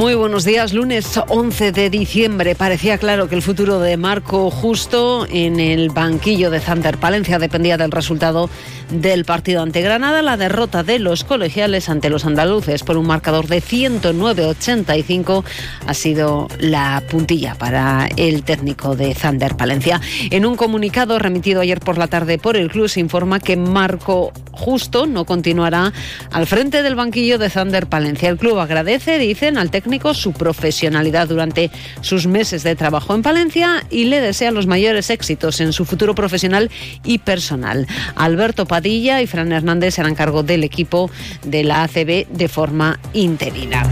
Muy buenos días, lunes 11 de diciembre. Parecía claro que el futuro de Marco Justo en el banquillo de Zander Palencia dependía del resultado del partido ante Granada. La derrota de los colegiales ante los andaluces por un marcador de 109-85 ha sido la puntilla para el técnico de Zander Palencia. En un comunicado remitido ayer por la tarde por el club se informa que Marco Justo no continuará al frente del banquillo de Zander Palencia. El club agradece, dicen, al técnico su profesionalidad durante sus meses de trabajo en Palencia y le desea los mayores éxitos en su futuro profesional y personal. Alberto Padilla y Fran Hernández serán cargo del equipo de la ACB de forma interina.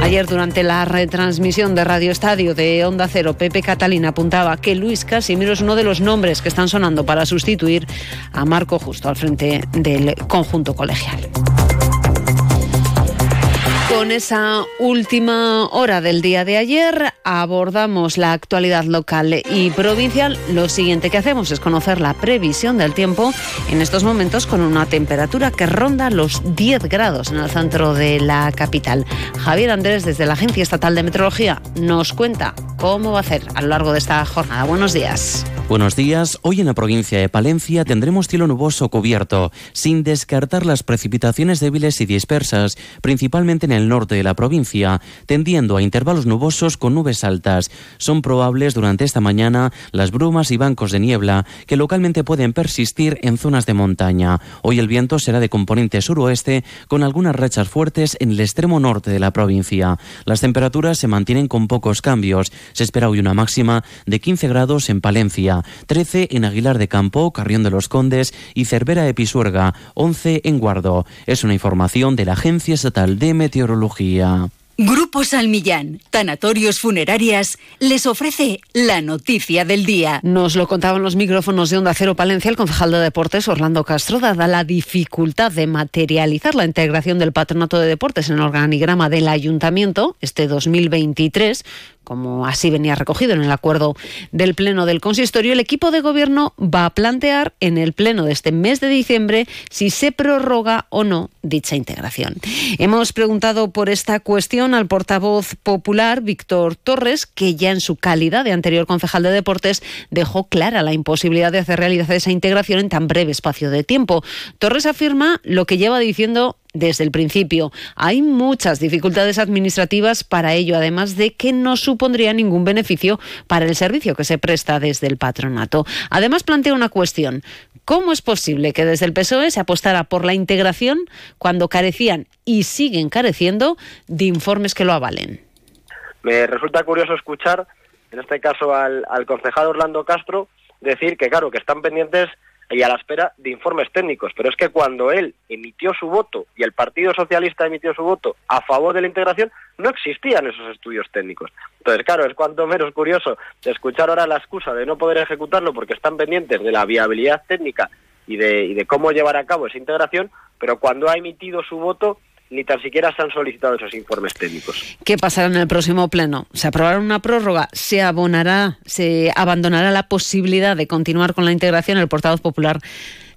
Ayer durante la retransmisión de Radio Estadio de Onda Cero, Pepe Catalina apuntaba que Luis Casimiro es uno de los nombres que están sonando para sustituir a Marco Justo al frente del conjunto colegial. Con esa última hora del día de ayer abordamos la actualidad local y provincial. Lo siguiente que hacemos es conocer la previsión del tiempo en estos momentos con una temperatura que ronda los 10 grados en el centro de la capital. Javier Andrés desde la Agencia Estatal de Meteorología nos cuenta cómo va a ser a lo largo de esta jornada. Buenos días. Buenos días. Hoy en la provincia de Palencia tendremos cielo nuboso cubierto, sin descartar las precipitaciones débiles y dispersas, principalmente en el norte de la provincia, tendiendo a intervalos nubosos con nubes altas. Son probables durante esta mañana las brumas y bancos de niebla que localmente pueden persistir en zonas de montaña. Hoy el viento será de componente suroeste con algunas rachas fuertes en el extremo norte de la provincia. Las temperaturas se mantienen con pocos cambios. Se espera hoy una máxima de 15 grados en Palencia, 13 en Aguilar de Campo, Carrión de los Condes y Cervera de Pisuerga, 11 en Guardo. Es una información de la Agencia Estatal de Meteorología. Grupo Salmillán, Tanatorios Funerarias, les ofrece la noticia del día. Nos lo contaban los micrófonos de Onda Cero Palencia el concejal de Deportes Orlando Castro, dada la dificultad de materializar la integración del Patronato de Deportes en el organigrama del Ayuntamiento este 2023 como así venía recogido en el acuerdo del Pleno del Consistorio, el equipo de gobierno va a plantear en el Pleno de este mes de diciembre si se prorroga o no dicha integración. Hemos preguntado por esta cuestión al portavoz popular Víctor Torres, que ya en su calidad de anterior concejal de deportes dejó clara la imposibilidad de hacer realidad esa integración en tan breve espacio de tiempo. Torres afirma lo que lleva diciendo desde el principio. Hay muchas dificultades administrativas para ello, además de que no supondría ningún beneficio para el servicio que se presta desde el patronato. Además, plantea una cuestión. ¿Cómo es posible que desde el PSOE se apostara por la integración cuando carecían y siguen careciendo de informes que lo avalen? Me resulta curioso escuchar, en este caso al, al concejal Orlando Castro, decir que, claro, que están pendientes y a la espera de informes técnicos. Pero es que cuando él emitió su voto y el Partido Socialista emitió su voto a favor de la integración, no existían esos estudios técnicos. Entonces, claro, es cuanto menos curioso escuchar ahora la excusa de no poder ejecutarlo porque están pendientes de la viabilidad técnica y de, y de cómo llevar a cabo esa integración, pero cuando ha emitido su voto ni tan siquiera se han solicitado esos informes técnicos. ¿Qué pasará en el próximo pleno? ¿Se aprobará una prórroga? ¿Se abonará, se abandonará la posibilidad de continuar con la integración? El portavoz popular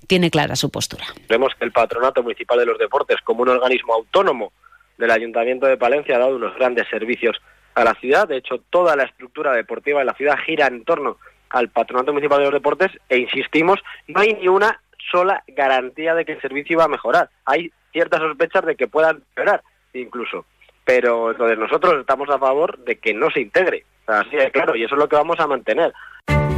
tiene clara su postura. Vemos que el Patronato Municipal de los Deportes, como un organismo autónomo del Ayuntamiento de Palencia, ha dado unos grandes servicios a la ciudad. De hecho, toda la estructura deportiva de la ciudad gira en torno al Patronato Municipal de los Deportes e insistimos, no hay ni una sola garantía de que el servicio iba a mejorar. Hay ciertas sospechas de que puedan empeorar incluso. Pero entonces nosotros estamos a favor de que no se integre. Así es claro, y eso es lo que vamos a mantener.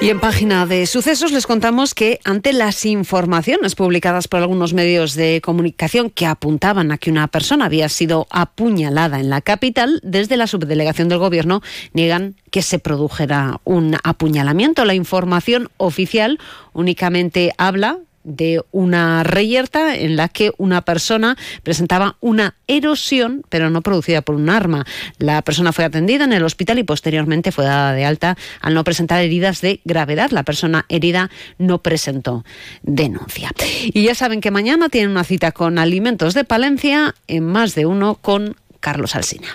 Y en página de sucesos les contamos que ante las informaciones publicadas por algunos medios de comunicación que apuntaban a que una persona había sido apuñalada en la capital, desde la subdelegación del gobierno niegan que se produjera un apuñalamiento. La información oficial únicamente habla de una reyerta en la que una persona presentaba una erosión, pero no producida por un arma. La persona fue atendida en el hospital y posteriormente fue dada de alta al no presentar heridas de gravedad. La persona herida no presentó denuncia. Y ya saben que mañana tienen una cita con Alimentos de Palencia en más de uno con Carlos Alsina.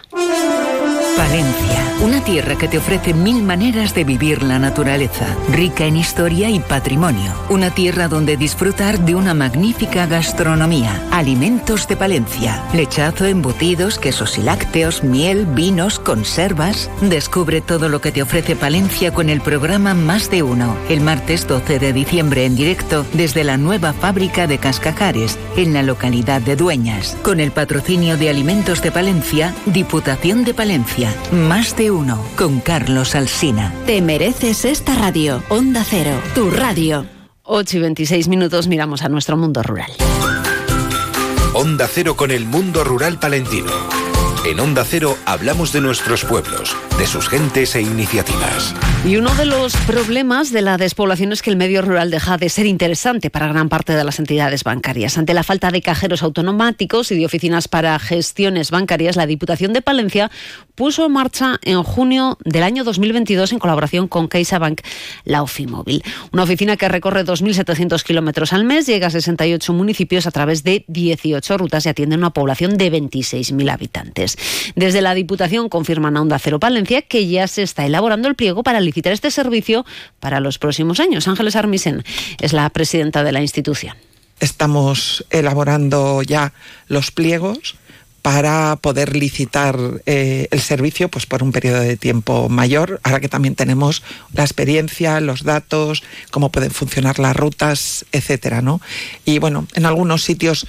Palencia, una tierra que te ofrece mil maneras de vivir la naturaleza, rica en historia y patrimonio. Una tierra donde disfrutar de una magnífica gastronomía. Alimentos de Palencia, lechazo, embutidos, quesos y lácteos, miel, vinos, conservas. Descubre todo lo que te ofrece Palencia con el programa Más de Uno, el martes 12 de diciembre en directo desde la nueva fábrica de Cascajares, en la localidad de Dueñas, con el patrocinio de Alimentos de Palencia, Diputación de Palencia. Más de uno con Carlos Alsina. Te mereces esta radio. Onda Cero, tu radio. 8 y 26 minutos miramos a nuestro mundo rural. Onda Cero con el mundo rural palentino. En Onda Cero hablamos de nuestros pueblos, de sus gentes e iniciativas. Y uno de los problemas de la despoblación es que el medio rural deja de ser interesante para gran parte de las entidades bancarias. Ante la falta de cajeros automáticos y de oficinas para gestiones bancarias, la Diputación de Palencia puso en marcha en junio del año 2022 en colaboración con CaixaBank la Ofimóvil. Una oficina que recorre 2.700 kilómetros al mes, llega a 68 municipios a través de 18 rutas y atiende una población de 26.000 habitantes. Desde la Diputación confirman a Onda Cero Palencia que ya se está elaborando el pliego para licitar este servicio para los próximos años. Ángeles Armisen es la presidenta de la institución. Estamos elaborando ya los pliegos para poder licitar eh, el servicio pues por un periodo de tiempo mayor, ahora que también tenemos la experiencia, los datos, cómo pueden funcionar las rutas, etcétera, ¿no? Y bueno, en algunos sitios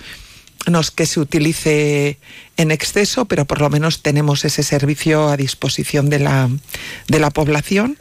no es que se utilice en exceso, pero por lo menos tenemos ese servicio a disposición de la, de la población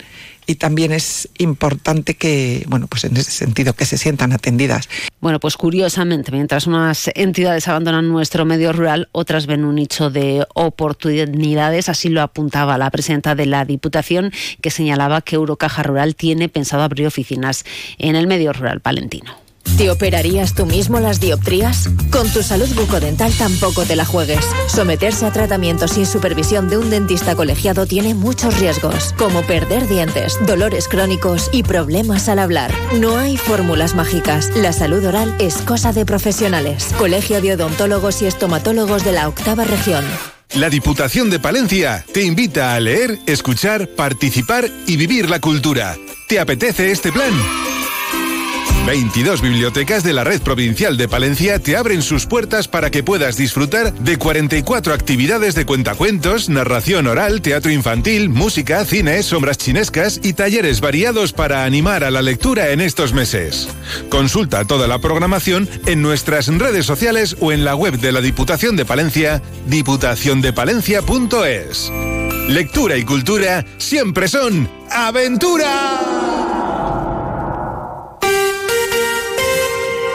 y también es importante que, bueno, pues en ese sentido, que se sientan atendidas. Bueno, pues curiosamente, mientras unas entidades abandonan nuestro medio rural, otras ven un nicho de oportunidades, así lo apuntaba la presidenta de la Diputación, que señalaba que Eurocaja Rural tiene pensado abrir oficinas en el medio rural palentino. ¿Te operarías tú mismo las dioptrías? Con tu salud bucodental tampoco te la juegues. Someterse a tratamiento sin supervisión de un dentista colegiado tiene muchos riesgos, como perder dientes, dolores crónicos y problemas al hablar. No hay fórmulas mágicas. La salud oral es cosa de profesionales. Colegio de Odontólogos y Estomatólogos de la Octava Región. La Diputación de Palencia te invita a leer, escuchar, participar y vivir la cultura. ¿Te apetece este plan? 22 bibliotecas de la Red Provincial de Palencia te abren sus puertas para que puedas disfrutar de 44 actividades de cuentacuentos, narración oral, teatro infantil, música, cine, sombras chinescas y talleres variados para animar a la lectura en estos meses. Consulta toda la programación en nuestras redes sociales o en la web de la Diputación de Palencia, diputaciondepalencia.es. Lectura y cultura siempre son aventura.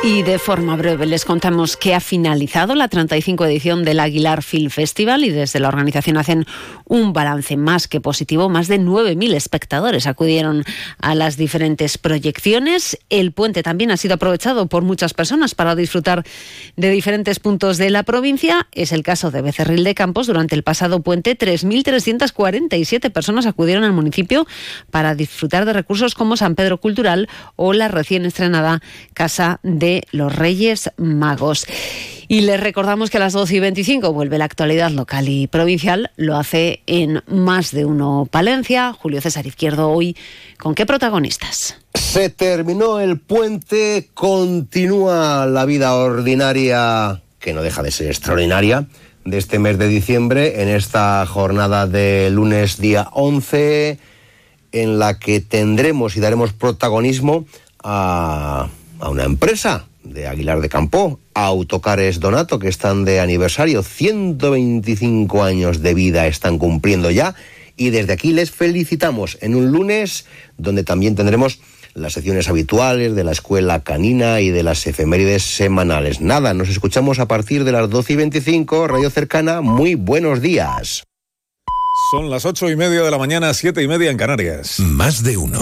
Y de forma breve les contamos que ha finalizado la 35 edición del Aguilar Film Festival y desde la organización hacen un balance más que positivo. Más de 9.000 espectadores acudieron a las diferentes proyecciones. El puente también ha sido aprovechado por muchas personas para disfrutar de diferentes puntos de la provincia. Es el caso de Becerril de Campos. Durante el pasado puente, 3.347 personas acudieron al municipio para disfrutar de recursos como San Pedro Cultural o la recién estrenada Casa los Reyes Magos. Y les recordamos que a las 12 y 25 vuelve la actualidad local y provincial. Lo hace en más de uno Palencia. Julio César Izquierdo hoy, ¿con qué protagonistas? Se terminó el puente, continúa la vida ordinaria, que no deja de ser extraordinaria, de este mes de diciembre, en esta jornada de lunes día 11, en la que tendremos y daremos protagonismo a una empresa de Aguilar de Campo, Autocares Donato, que están de aniversario, 125 años de vida están cumpliendo ya y desde aquí les felicitamos en un lunes donde también tendremos las secciones habituales de la escuela canina y de las efemérides semanales. Nada, nos escuchamos a partir de las 12 y 25, Radio Cercana, muy buenos días. Son las ocho y media de la mañana, siete y media en Canarias. Más de uno.